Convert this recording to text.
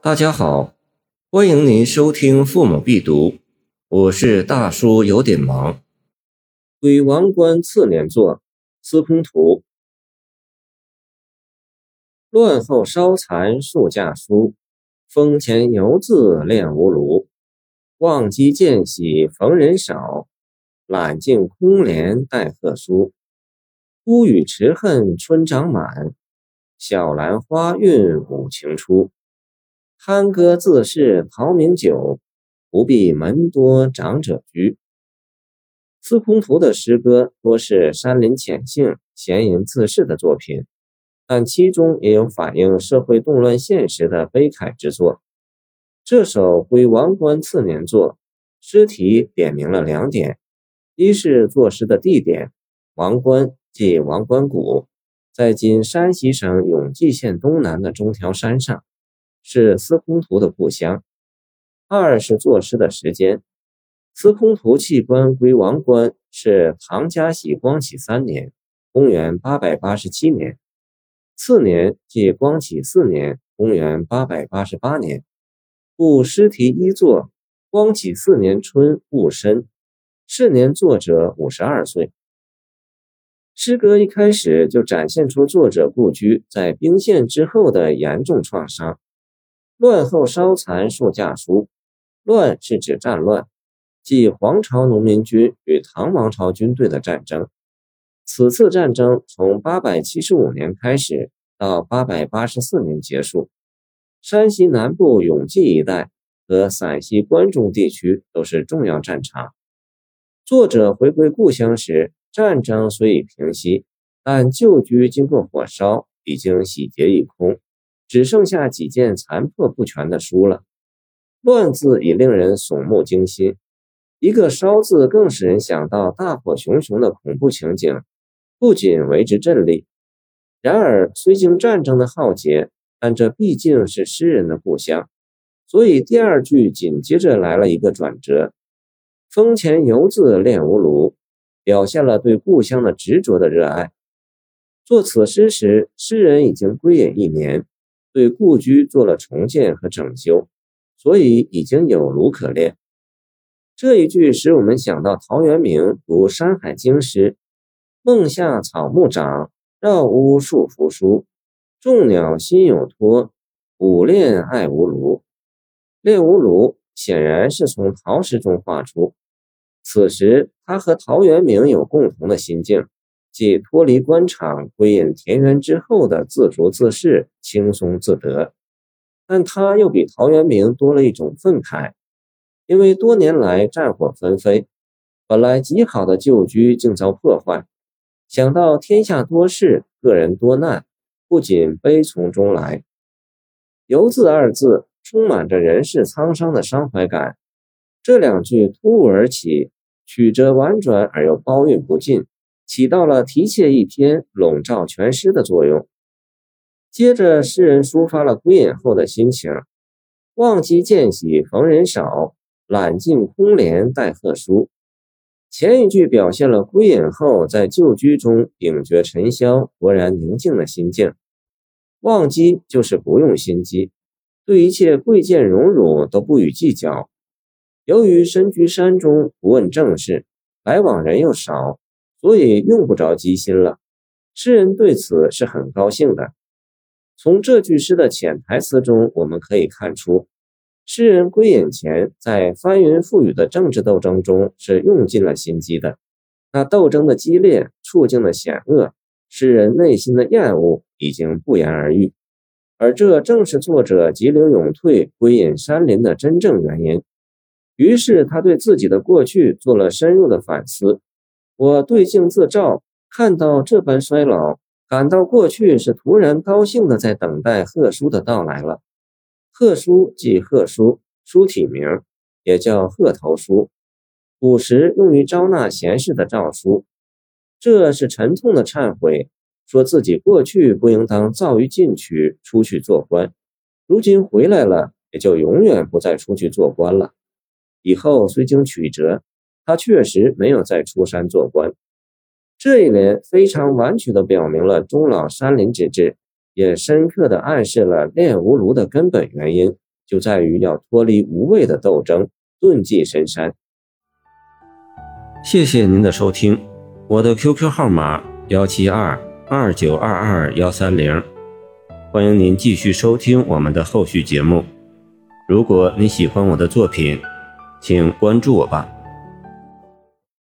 大家好，欢迎您收听《父母必读》，我是大叔，有点忙。鬼王关次年作，司空图。乱后烧残数架书，风前犹自炼无炉。望机见喜逢人少，揽尽空帘待贺书。孤雨迟恨春长满，小兰花韵五情初。酣歌自是陶明酒，不必门多长者居。司空图的诗歌多是山林浅兴、闲吟自适的作品，但其中也有反映社会动乱现实的悲慨之作。这首归王冠次年作，诗题点明了两点：一是作诗的地点，王冠即王冠谷，在今山西省永济县东南的中条山上。是司空图的故乡。二是作诗的时间，司空图弃官归王官是唐嘉禧光启三年（公元887年），次年即光启四年（公元888年）。故诗题一作“光启四年春戊申”，是年作者五十二岁。诗歌一开始就展现出作者故居在兵变之后的严重创伤。乱后烧残数架书，乱是指战乱，即黄巢农民军与唐王朝军队的战争。此次战争从八百七十五年开始，到八百八十四年结束。山西南部永济一带和陕西关中地区都是重要战场。作者回归故乡时，战争虽已平息，但旧居经过火烧，已经洗劫一空。只剩下几件残破不全的书了。乱字已令人悚目惊心，一个烧字更使人想到大火熊熊的恐怖情景，不仅为之震栗。然而，虽经战争的浩劫，但这毕竟是诗人的故乡，所以第二句紧接着来了一个转折：“风前犹自炼无庐”，表现了对故乡的执着的热爱。作此诗时，诗人已经归隐一年。对故居做了重建和整修，所以已经有炉可炼。这一句使我们想到陶渊明读《山海经》时：“梦下草木长，绕屋树扶疏。众鸟心有托，吾炼爱无炉。”炼无炉显然是从陶诗中画出。此时他和陶渊明有共同的心境。即脱离官场，归隐田园之后的自足自适、轻松自得，但他又比陶渊明多了一种愤慨，因为多年来战火纷飞，本来极好的旧居竟遭破坏，想到天下多事，个人多难，不仅悲从中来。游字二字充满着人世沧桑的伤怀感，这两句突兀而起，曲折婉转而又包蕴不尽。起到了提挈一篇、笼罩全诗的作用。接着，诗人抒发了归隐后的心情：“忘机见喜逢人少，揽尽空帘待贺书。”前一句表现了归隐后在旧居中隐绝尘嚣、勃然宁静的心境。忘机就是不用心机，对一切贵贱荣辱都不予计较。由于身居山中，不问政事，来往人又少。所以用不着机心了，诗人对此是很高兴的。从这句诗的潜台词中，我们可以看出，诗人归隐前在翻云覆雨的政治斗争中是用尽了心机的。那斗争的激烈，处境的险恶，诗人内心的厌恶已经不言而喻。而这正是作者急流勇退、归隐山林的真正原因。于是他对自己的过去做了深入的反思。我对镜自照，看到这般衰老，感到过去是突然高兴的，在等待贺书的到来了。贺书即贺书，书体名也叫贺头书，古时用于招纳贤士的诏书。这是沉痛的忏悔，说自己过去不应当躁于进取，出去做官，如今回来了，也就永远不再出去做官了。以后虽经曲折。他确实没有再出山做官，这一联非常完全地表明了终老山林之志，也深刻地暗示了炼无炉的根本原因就在于要脱离无谓的斗争，遁迹深山。谢谢您的收听，我的 QQ 号码幺七二二九二二幺三零，欢迎您继续收听我们的后续节目。如果你喜欢我的作品，请关注我吧。